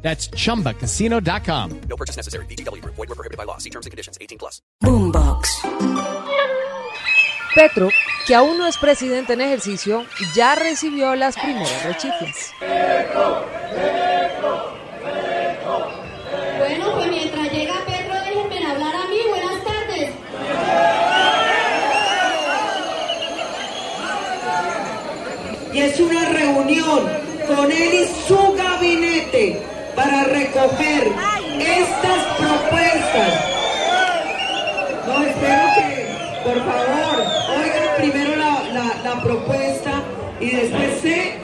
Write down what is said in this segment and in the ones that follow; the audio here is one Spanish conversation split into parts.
That's chumbacasino.com. No purchase necessary. BGW. Void were prohibited by law. See terms and conditions. 18 plus. Boombox. Petro, que aún no es presidente en ejercicio, ya recibió las primeras rechiflas. Bueno, pues mientras llega Petro, déjenme hablar a mí. Buenas tardes. y es una reunión con él y su gabinete para recoger estas propuestas. No, espero que, por favor, oigan primero la, la- propuesta y después se,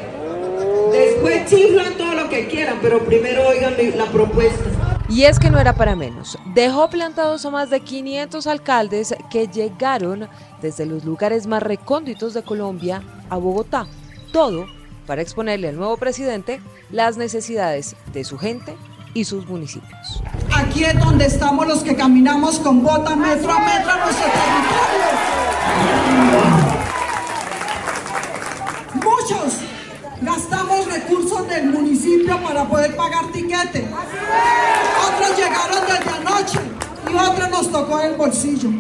después chiflan todo lo que quieran, pero primero oigan la propuesta. Y es que no era para menos. Dejó plantados a más de 500 alcaldes que llegaron desde los lugares más recónditos de Colombia a Bogotá. Todo para exponerle al nuevo presidente las necesidades de su gente y sus municipios. Aquí es donde estamos los que caminamos con bota metro a metro a nuestro territorio. Muchos gastamos recursos del municipio para poder pagar tiquete. Otros llegaron desde anoche y otros nos tocó el bolsillo.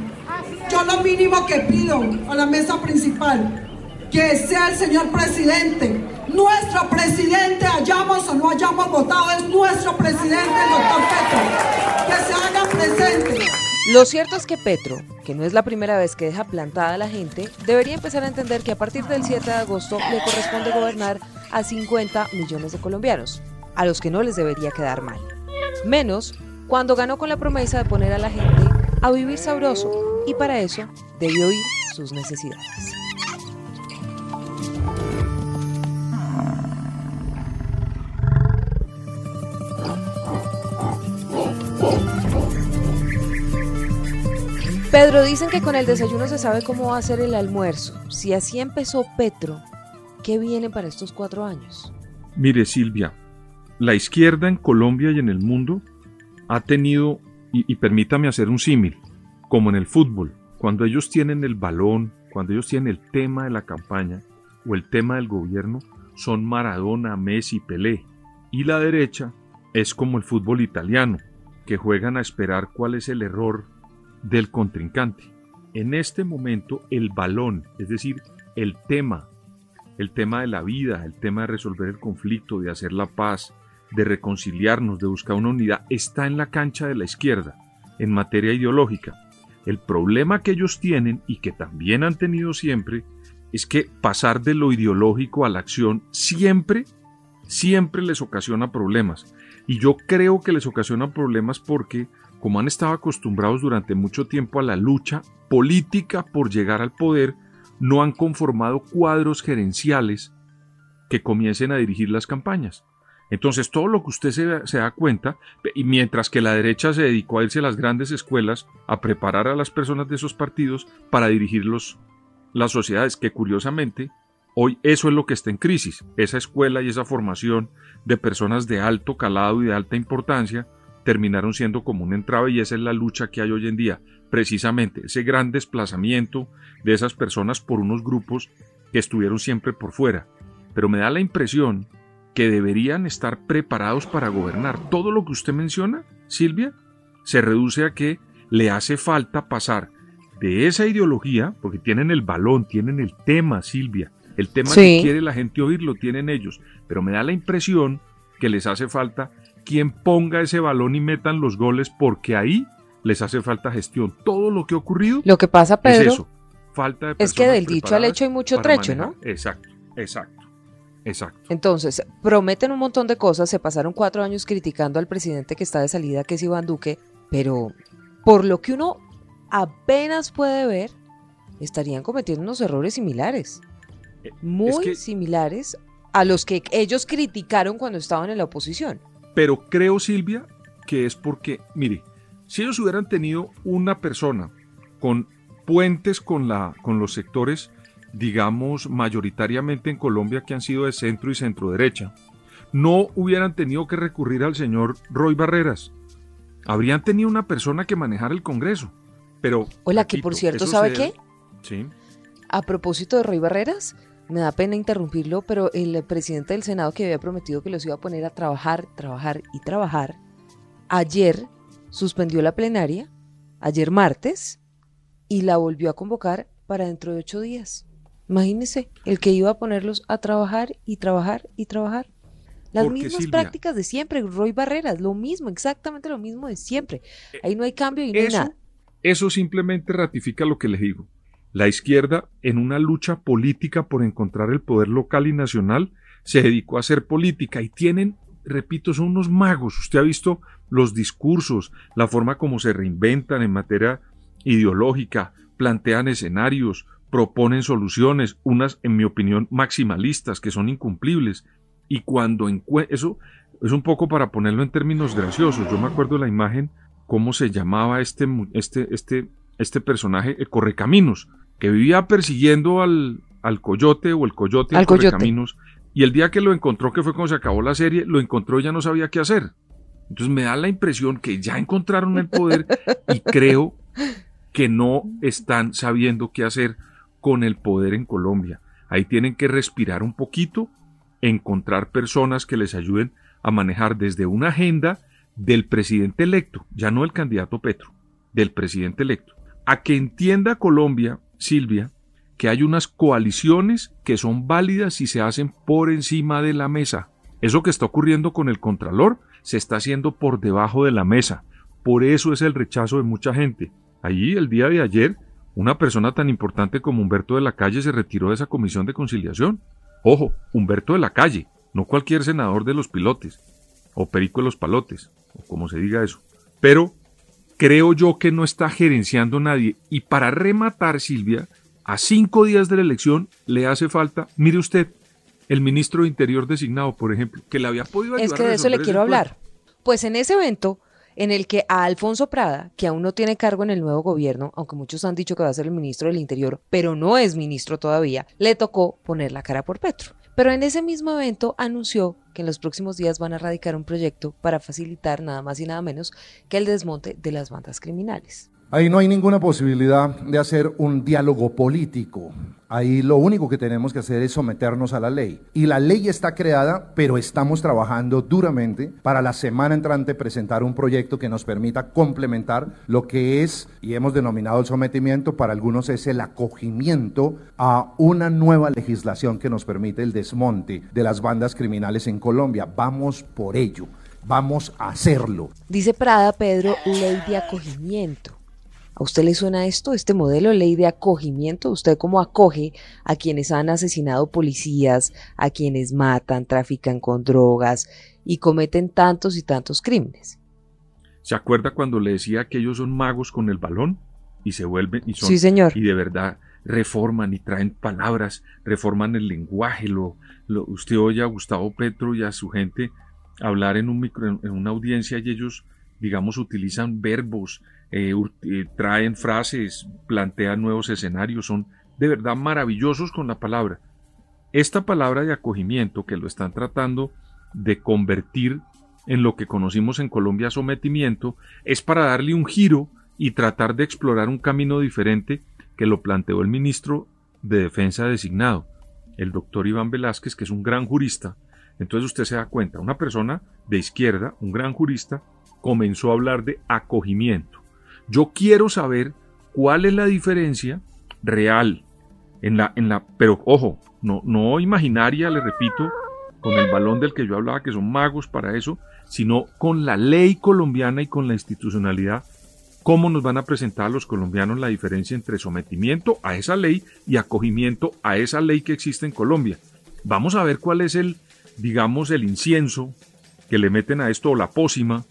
Yo lo mínimo que pido a la mesa principal, que sea el señor presidente, nuestro presidente, hayamos o no hayamos votado, es nuestro presidente, el doctor Petro, que se haga presente. Lo cierto es que Petro, que no es la primera vez que deja plantada a la gente, debería empezar a entender que a partir del 7 de agosto le corresponde gobernar a 50 millones de colombianos, a los que no les debería quedar mal. Menos cuando ganó con la promesa de poner a la gente a vivir sabroso y para eso debió oír sus necesidades. Pedro, dicen que con el desayuno se sabe cómo va a ser el almuerzo. Si así empezó Petro, ¿qué viene para estos cuatro años? Mire, Silvia, la izquierda en Colombia y en el mundo ha tenido, y, y permítame hacer un símil, como en el fútbol, cuando ellos tienen el balón, cuando ellos tienen el tema de la campaña o el tema del gobierno, son Maradona, Messi, Pelé. Y la derecha es como el fútbol italiano, que juegan a esperar cuál es el error del contrincante. En este momento el balón, es decir, el tema, el tema de la vida, el tema de resolver el conflicto, de hacer la paz, de reconciliarnos, de buscar una unidad, está en la cancha de la izquierda, en materia ideológica. El problema que ellos tienen y que también han tenido siempre es que pasar de lo ideológico a la acción siempre, siempre les ocasiona problemas. Y yo creo que les ocasiona problemas porque como han estado acostumbrados durante mucho tiempo a la lucha política por llegar al poder, no han conformado cuadros gerenciales que comiencen a dirigir las campañas. Entonces, todo lo que usted se, da cuenta, y mientras que la derecha se dedicó a irse a las grandes escuelas a preparar a las personas de esos partidos para dirigir los, las sociedades, que curiosamente, hoy eso es lo que está en crisis, esa escuela y esa formación de personas de alto calado y de alta importancia, terminaron siendo como un entrave y esa es la lucha que hay hoy en día, precisamente ese gran desplazamiento de esas personas por unos grupos que estuvieron siempre por fuera. Pero me da la impresión que deberían estar preparados para gobernar. Todo lo que usted menciona, Silvia, se reduce a que le hace falta pasar de esa ideología, porque tienen el balón, tienen el tema, Silvia, el tema Sí. que quiere la gente oír lo tienen ellos, pero me da la impresión que les hace falta quien ponga ese balón y metan los goles porque ahí les hace falta gestión. Todo lo que ha ocurrido Lo que pasa, Pedro, es eso. Falta de es que del dicho al hecho hay mucho trecho, manejar. ¿no? Exacto, exacto, exacto. Entonces, prometen un montón de cosas, se pasaron cuatro años criticando al presidente que está de salida, que es Iván Duque, pero por lo que uno apenas puede ver, estarían cometiendo unos errores similares, muy que- similares a los que ellos criticaron cuando estaban en la oposición. Pero creo, Silvia, que es porque, mire, Si ellos hubieran tenido una persona con puentes con, la, con los sectores, digamos, mayoritariamente en Colombia que han sido de centro y centro derecha, no hubieran tenido que recurrir al señor Roy Barreras. Habrían tenido una persona que manejara el Congreso. Pero. Hola, que por cierto, ¿sabe qué? Sí. A propósito de Roy Barreras, me da pena interrumpirlo, pero el presidente del Senado que había prometido que los iba a poner a trabajar, trabajar y trabajar, ayer suspendió la plenaria, ayer martes, y la volvió a convocar para dentro de ocho días. Imagínese, el que iba a ponerlos a trabajar y trabajar y trabajar. Las mismas prácticas de siempre, Roy Barreras, lo mismo, exactamente lo mismo de siempre. Ahí no hay cambio y no hay nada. Eso simplemente ratifica lo que les digo. La izquierda, en una lucha política por encontrar el poder local y nacional, se dedicó a hacer política y tienen, repito, son unos magos. Usted ha visto los discursos, la forma como se reinventan en materia ideológica, plantean escenarios, proponen soluciones, unas, en mi opinión, maximalistas, que son incumplibles. Y cuando eso es un poco para ponerlo en términos graciosos. Yo me acuerdo la imagen, cómo se llamaba este, este, este, este personaje, el Correcaminos, que vivía persiguiendo al, al coyote o el coyote al Correcaminos. Y el día que lo encontró, que fue cuando se acabó la serie, lo encontró y ya no sabía qué hacer. Entonces me da la impresión que ya encontraron el poder y creo que no están sabiendo qué hacer con el poder en Colombia. Ahí tienen que respirar un poquito, encontrar personas que les ayuden a manejar desde una agenda del presidente electo, ya no el candidato Petro, del presidente electo, a que entienda Colombia, Silvia, que hay unas coaliciones que son válidas si se hacen por encima de la mesa. Eso que está ocurriendo con el Contralor se está haciendo por debajo de la mesa. Por eso es el rechazo de mucha gente. Allí, el día de ayer, una persona tan importante como Humberto de la Calle se retiró de esa comisión de conciliación. Ojo, Humberto de la Calle, no cualquier senador de los pilotes, o perico de los palotes, o como se diga eso. Pero creo yo que no está gerenciando nadie. Y para rematar, Silvia, a cinco días de la elección le hace falta, mire usted, el ministro de Interior designado, por ejemplo, que le había podido ayudar. Es que de eso le quiero hablar. Pues en ese evento en el que a Alfonso Prada, que aún no tiene cargo en el nuevo gobierno, aunque muchos han dicho que va a ser el ministro del Interior, pero no es ministro todavía, le tocó poner la cara por Petro. Pero en ese mismo evento anunció que en los próximos días van a radicar un proyecto para facilitar nada más y nada menos que el desmonte de las bandas criminales. Ahí no hay ninguna posibilidad de hacer un diálogo político. Ahí lo único que tenemos que hacer es someternos a la ley. Y la ley está creada, pero estamos trabajando duramente para la semana entrante presentar un proyecto que nos permita complementar lo que es, y hemos denominado el sometimiento, para algunos es el acogimiento a una nueva legislación que nos permite el desmonte de las bandas criminales en Colombia. Vamos por ello. Vamos a hacerlo. Dice Prada Pedro, ley de acogimiento. ¿A usted le suena esto, este modelo de ley de acogimiento? ¿Usted cómo acoge a quienes han asesinado policías, a quienes matan, trafican con drogas y cometen tantos y tantos crímenes? ¿Se acuerda cuando le decía que ellos son magos con el balón? Y se vuelven y son sí, señor. y de verdad reforman y traen palabras, reforman el lenguaje, lo, usted oye a Gustavo Petro y a su gente hablar en un micro, en una audiencia y ellos digamos utilizan verbos, eh, eh, traen frases, plantean nuevos escenarios, son de verdad maravillosos con la palabra. Esta palabra de acogimiento que lo están tratando de convertir en lo que conocimos en Colombia sometimiento es para darle un giro y tratar de explorar un camino diferente que lo planteó el ministro de Defensa designado, el doctor Iván Velázquez, que es un gran jurista. Entonces usted se da cuenta, una persona de izquierda, un gran jurista, comenzó a hablar de acogimiento. Yo quiero saber cuál es la diferencia real en la, en la, pero ojo, no, no imaginaria, le repito, con el balón del que yo hablaba, que son magos para eso, sino con la ley colombiana y con la institucionalidad, cómo nos van a presentar a los colombianos la diferencia entre sometimiento a esa ley y acogimiento a esa ley que existe en Colombia. Vamos a ver cuál es el, digamos, el incienso que le meten a esto o la pócima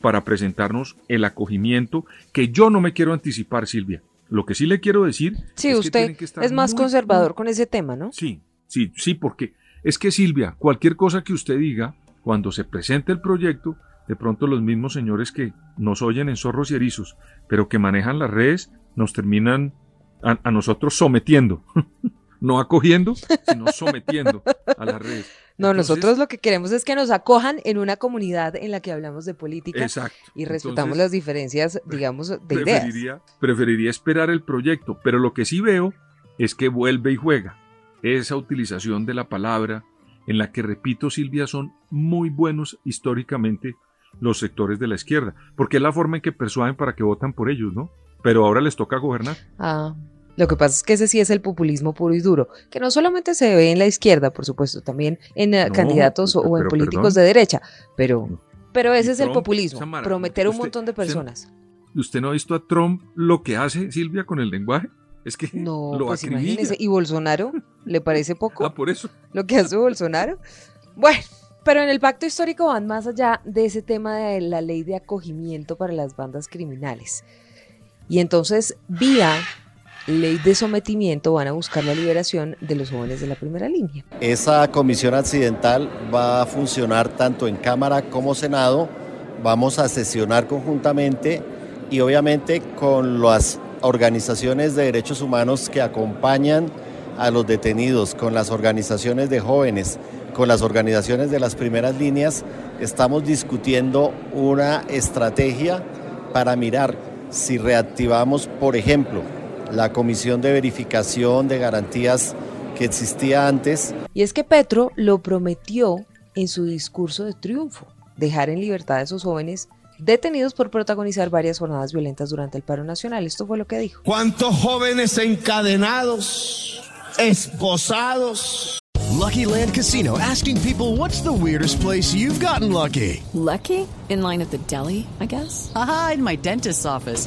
para presentarnos el acogimiento que yo no me quiero anticipar, Silvia. Lo que sí le quiero decir sí, es usted que es más conservador con ese tema, ¿no? Sí, sí, sí, porque es que Silvia, cualquier cosa que usted diga, cuando se presente el proyecto, de pronto los mismos señores que nos oyen en zorros y erizos, pero que manejan las redes, nos terminan a, a nosotros sometiendo, no acogiendo, sino sometiendo a las redes. No, Entonces, nosotros lo que queremos es que nos acojan en una comunidad en la que hablamos de política Exacto. y respetamos Entonces, las diferencias, digamos, de ideas. preferiría, preferiría esperar el proyecto, pero lo que sí veo es que vuelve y juega. Esa utilización de la palabra, en la que, repito, Silvia, son muy buenos históricamente los sectores de la izquierda, porque es la forma en que persuaden para que votan por ellos, ¿no? Pero ahora les toca gobernar. Ah, lo que pasa es que ese sí es el populismo puro y duro, que no solamente se ve en la izquierda, por supuesto, también en eh, No, candidatos o- pero- o en políticos perdón. de derecha, pero, pero ese es el Trump, populismo, esa mara- prometer un usted- montón de usted- personas. ¿Usted no ha visto a Trump lo que hace, Silvia, con el lenguaje? Es que No, lo pues acribilla. imagínese. ¿Y Bolsonaro? ¿Le parece poco Ah, por eso. lo que hace Bolsonaro? Bueno, pero en el pacto histórico van más allá de ese tema de la ley de acogimiento para las bandas criminales. Y entonces, vía ley de sometimiento, van a buscar la liberación de los jóvenes de la primera línea. Esa comisión accidental va a funcionar tanto en Cámara como Senado. Vamos a sesionar conjuntamente y obviamente con las organizaciones de derechos humanos que acompañan a los detenidos, con las organizaciones de jóvenes, con las organizaciones de las primeras líneas, estamos discutiendo una estrategia para mirar si reactivamos, por ejemplo, la comisión de verificación de garantías que existía antes Y es que Petro lo prometió en su discurso de triunfo, dejar en libertad a esos jóvenes detenidos por protagonizar varias jornadas violentas durante el paro nacional. Esto fue lo que dijo. ¿Cuántos jóvenes encadenados, esposados? Lucky Land Casino asking people what's the weirdest place you've gotten lucky? Lucky? In line at the deli, I guess? Aha, in my dentist's office.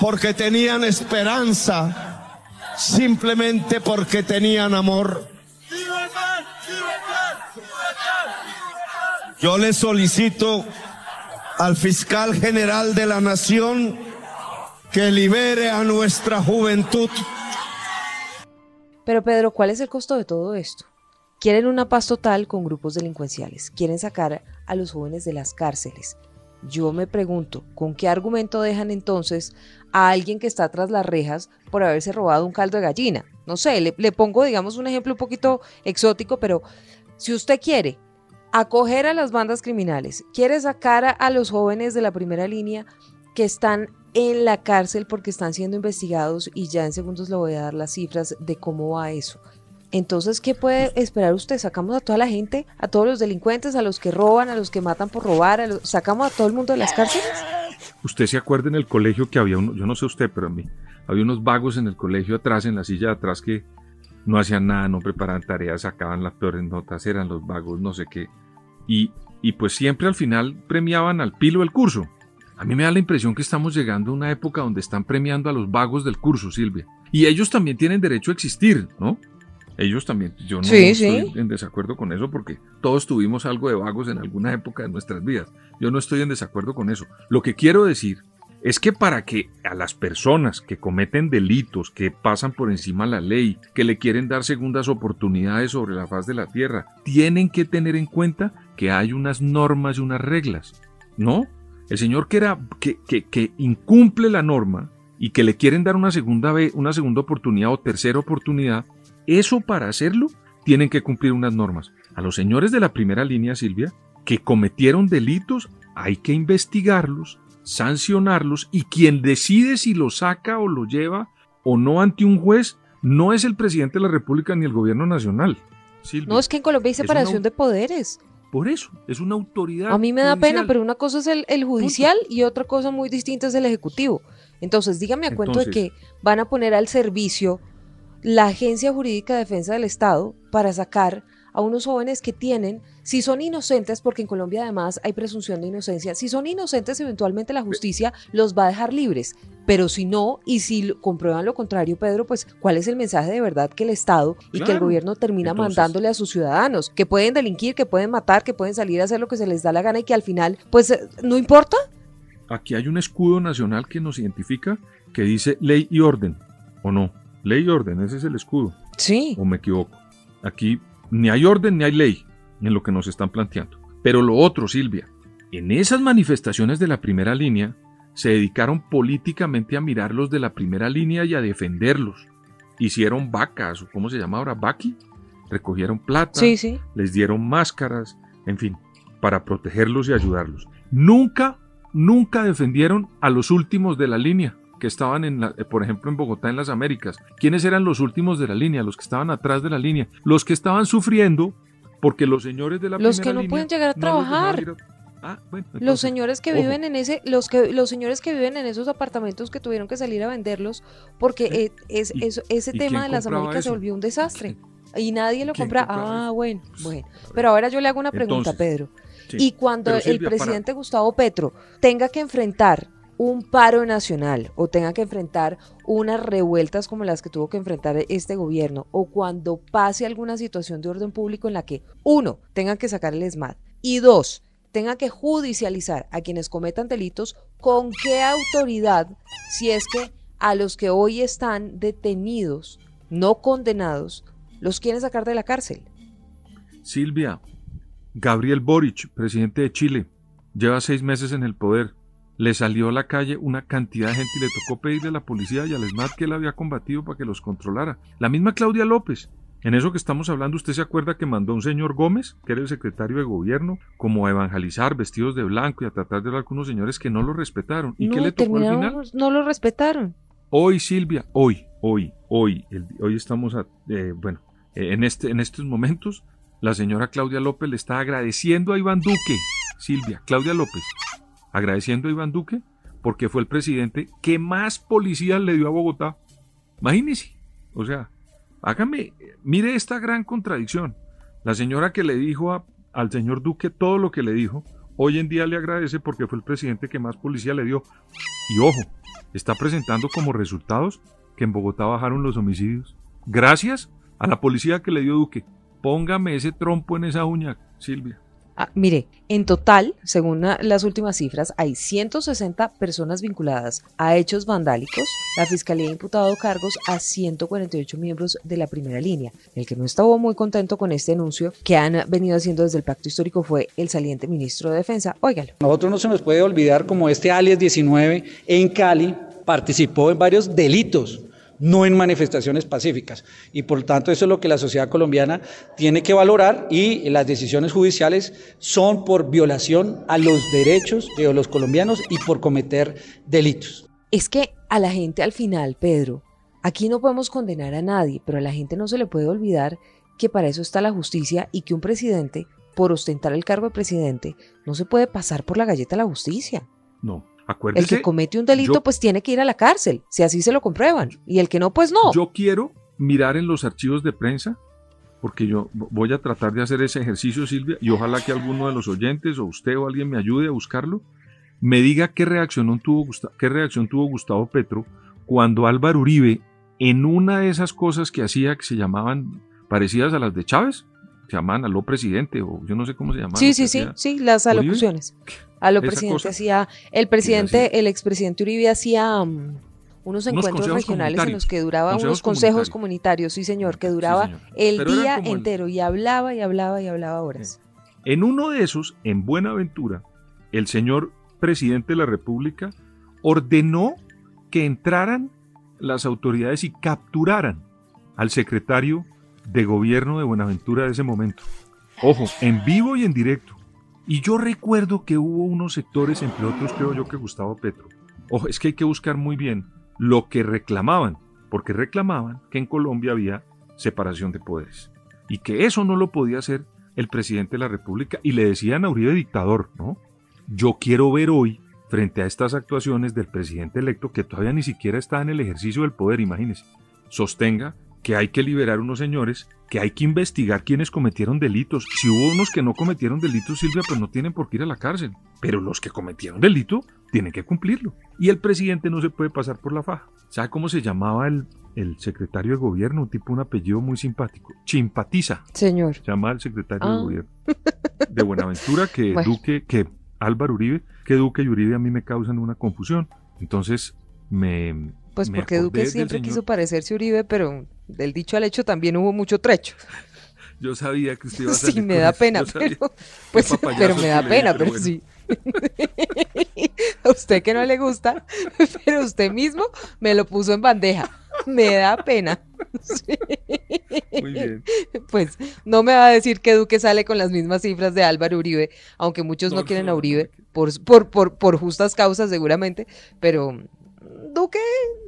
porque tenían esperanza, simplemente porque tenían amor. Yo le solicito al fiscal general de la nación que libere a nuestra juventud. Pero Pedro, ¿cuál es el costo de todo esto? Quieren una paz total con grupos delincuenciales, quieren sacar a los jóvenes de las cárceles. Yo me pregunto, ¿con qué argumento dejan entonces a alguien que está tras las rejas por haberse robado un caldo de gallina? No sé, le, pongo, digamos, un ejemplo un poquito exótico, pero si usted quiere acoger a las bandas criminales, quiere sacar a, a los jóvenes de la primera línea que están en la cárcel porque están siendo investigados y ya en segundos le voy a dar las cifras de cómo va eso. Entonces, ¿qué puede esperar usted? ¿Sacamos a toda la gente, a todos los delincuentes, a los que roban, a los que matan por robar, a los- sacamos a todo el mundo de las cárceles? Usted se acuerda en el colegio que había uno, yo no sé usted, pero a mí, había unos vagos en el colegio atrás, en la silla de atrás, que no hacían nada, no preparaban tareas, sacaban las peores notas, eran los vagos, no sé qué. Y, y pues siempre al final premiaban al pilo del curso. A mí me da la impresión que estamos llegando a una época donde están premiando a los vagos del curso, Silvia. Y ellos también tienen derecho a existir, ¿no? Ellos también. Yo no Sí, estoy sí. en desacuerdo con eso porque todos tuvimos algo de vagos en alguna época de nuestras vidas. Yo no estoy en desacuerdo con eso. Lo que quiero decir es que para que a las personas que cometen delitos, que pasan por encima de la ley, que le quieren dar segundas oportunidades sobre la faz de la tierra, tienen que tener en cuenta que hay unas normas y unas reglas. ¿No? El señor que, era, que, que, que incumple la norma y que le quieren dar una segunda, vez, una segunda oportunidad o tercera oportunidad, eso para hacerlo tienen que cumplir unas normas. A los señores de la primera línea, Silvia, que cometieron delitos, hay que investigarlos, sancionarlos y quien decide si lo saca o lo lleva o no ante un juez no es el presidente de la República ni el gobierno nacional. Silvia. No, es que en Colombia hay una separación de poderes. Por eso, es una autoridad. A mí me da pena, pero una cosa es el, el judicial y otra cosa muy distinta es el ejecutivo. Entonces, dígame a cuento de que van a poner al servicio la Agencia Jurídica de Defensa del Estado para sacar a unos jóvenes que tienen, si son inocentes, porque en Colombia además hay presunción de inocencia, si son inocentes eventualmente la justicia los va a dejar libres, pero si no, y si comprueban lo contrario, Pedro, pues ¿cuál es el mensaje de verdad que el Estado y que el gobierno termina mandándole a sus ciudadanos? Que pueden delinquir, que pueden matar, que pueden salir a hacer lo que se les da la gana y que al final, pues, ¿no importa? Aquí hay un escudo nacional que nos identifica que dice ley y orden, ¿o no? Ley y orden, ese es el escudo. Sí. ¿O me equivoco? Aquí ni hay orden ni hay ley en lo que nos están planteando. Pero lo otro, Silvia, en esas manifestaciones de la primera línea se dedicaron políticamente a mirarlos de la primera línea y a defenderlos. Hicieron vacas, o cómo se llama ahora, vaqui, recogieron plata, Sí, sí. les dieron máscaras, en fin, para protegerlos y ayudarlos. Nunca, nunca defendieron a los últimos de la línea que estaban en la- eh, por ejemplo en Bogotá en las Américas. ¿Quiénes eran los últimos de la línea? Los que estaban atrás de la línea, los que estaban sufriendo porque los señores de la Los que no línea pueden llegar a no los dejaban trabajar. a- Ah, bueno, Los señores que ojo. viven en ese, los que, los señores que viven en esos apartamentos que tuvieron que salir a venderlos, porque eh, es, ¿Y- eso- ese tema de las Américas se volvió un desastre. Y nadie lo compra. Ah, bueno, bueno. Pero ahora yo le hago una pregunta, Entonces, Pedro. sí. Y cuando el para- presidente Gustavo Petro tenga que enfrentar un paro nacional o tenga que enfrentar unas revueltas como las que tuvo que enfrentar este gobierno o cuando pase alguna situación de orden público en la que uno tenga que sacar el ESMAD y dos tenga que judicializar a quienes cometan delitos, ¿con qué autoridad si es que a los que hoy están detenidos, no condenados, los quieren sacar de la cárcel? Silvia, Gabriel Boric, presidente de Chile, lleva seis meses en el poder. Le salió a la calle una cantidad de gente y le tocó pedirle a la policía y al ESMAD que él había combatido para que los controlara. La misma Claudia López. En eso que estamos hablando, ¿usted se acuerda que mandó a un señor Gómez, que era el secretario de gobierno, como a evangelizar vestidos de blanco y a tratar de hablar con unos señores que no lo respetaron? ¿Y no, qué le tocó al final? no lo respetaron. Hoy, Silvia, hoy, hoy, hoy, el- hoy estamos, a- eh, bueno, eh, en, este, en estos momentos, la señora Claudia López le está agradeciendo a Iván Duque, Silvia, Claudia López, agradeciendo a Iván Duque porque fue el presidente que más policías le dio a Bogotá. Imagínese, o sea, hágame, mire esta gran contradicción. La señora que le dijo al señor Duque todo lo que le dijo, hoy en día le agradece porque fue el presidente que más policía le dio. Y ojo, está presentando como resultados que en Bogotá bajaron los homicidios. Gracias a la policía que le dio Duque. Póngame ese trompo en esa uña, Silvia. Ah, mire, en total, según la- las últimas cifras, hay 160 personas vinculadas a hechos vandálicos. La Fiscalía ha imputado cargos a 148 miembros de la primera línea. El que no estaba muy contento con este anuncio que han venido haciendo desde el pacto histórico fue el saliente ministro de Defensa. Óigalo. Nosotros no se nos puede olvidar como este alias 19 en Cali participó en varios delitos, no en manifestaciones pacíficas. Y por tanto eso es lo que la sociedad colombiana tiene que valorar y las decisiones judiciales son por violación a los derechos de los colombianos y por cometer delitos. Es que a la gente al final, Pedro, aquí no podemos condenar a nadie, pero a la gente no se le puede olvidar que para eso está la justicia y que un presidente, por ostentar el cargo de presidente, no se puede pasar por la galleta a la justicia. No, El que comete un delito, yo- pues tiene que ir a la cárcel, si así se lo comprueban. Y el que no, pues no. Yo quiero mirar en los archivos de prensa, porque yo voy a tratar de hacer ese ejercicio, Silvia, y ojalá que alguno de los oyentes o usted o alguien me ayude a buscarlo, me diga qué reacción tuvo, qué reacción tuvo Gustavo Petro cuando Álvaro Uribe, en una de esas cosas que hacía que se llamaban parecidas a las de Chávez, se llamaban aló presidente, o yo no sé cómo se llamaban. Sí, lo sí, sí, sí, las alocuciones. A lo presidente hacía, el presidente, el expresidente Uribe hacía mm, unos encuentros regionales en los que duraba Consejos unos consejos comunitarios, sí señor, que duraba señor. el Pero día el- entero y hablaba y hablaba y hablaba horas. En uno de esos, en Buenaventura, el señor presidente de la República ordenó que entraran las autoridades y capturaran al secretario de gobierno de Buenaventura de ese momento. Ojo, en vivo y en directo. Y yo recuerdo que hubo unos sectores, entre otros creo yo que Gustavo Petro. Ojo, es que hay que buscar muy bien lo que reclamaban, porque reclamaban que en Colombia había separación de poderes y que eso no lo podía hacer el presidente de la República y le decían a Uribe dictador, ¿no? Yo quiero ver hoy, frente a estas actuaciones del presidente electo, que todavía ni siquiera está en el ejercicio del poder, imagínese, sostenga que hay que liberar unos señores, que hay que investigar quienes cometieron delitos. Si hubo unos que no cometieron delitos, Silvia, pues no tienen por qué ir a la cárcel. Pero los que cometieron delito tienen que cumplirlo. Y el presidente no se puede pasar por la faja. ¿Sabe cómo se llamaba el, el secretario de gobierno? Un tipo, un apellido muy simpático. Chimpatiza. Señor. Se llama el secretario Ah. de gobierno. De Buenaventura, que Bueno. Duque, que Álvaro Uribe, que Duque y Uribe a mí me causan una confusión. Entonces, me. Pues me porque Duque siempre quiso parecerse Uribe, pero del dicho al hecho también hubo mucho trecho. Yo sabía que usted iba a Sí, salir me con da eso. pena, pero, pues, pero me da pena, pero bueno. sí. A usted que no le gusta, pero usted mismo me lo puso en bandeja. Me da pena. Sí. Muy bien. Pues no me va a decir que Duque sale con las mismas cifras de Álvaro Uribe, aunque muchos no, No, quieren a Uribe, por, por, por, por justas causas seguramente, pero Duque,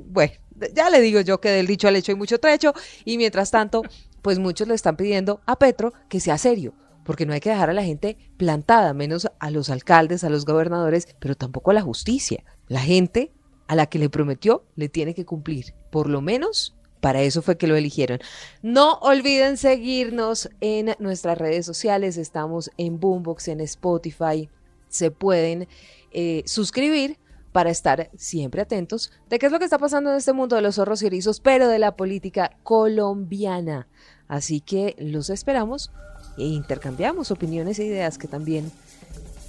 bueno, ya le digo yo que del dicho al hecho hay mucho trecho, y mientras tanto, pues muchos le están pidiendo a Petro que sea serio, porque no hay que dejar a la gente plantada, menos a los alcaldes, a los gobernadores, pero tampoco a la justicia. La gente a la que le prometió le tiene que cumplir, por lo menos para eso fue que lo eligieron. No olviden seguirnos en nuestras redes sociales. Estamos en Boombox, en Spotify. Se pueden eh, suscribir para estar siempre atentos de qué es lo que está pasando en este mundo de los zorros y erizos, pero de la política colombiana. Así que los esperamos e intercambiamos opiniones e ideas que también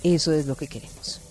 eso es lo que queremos.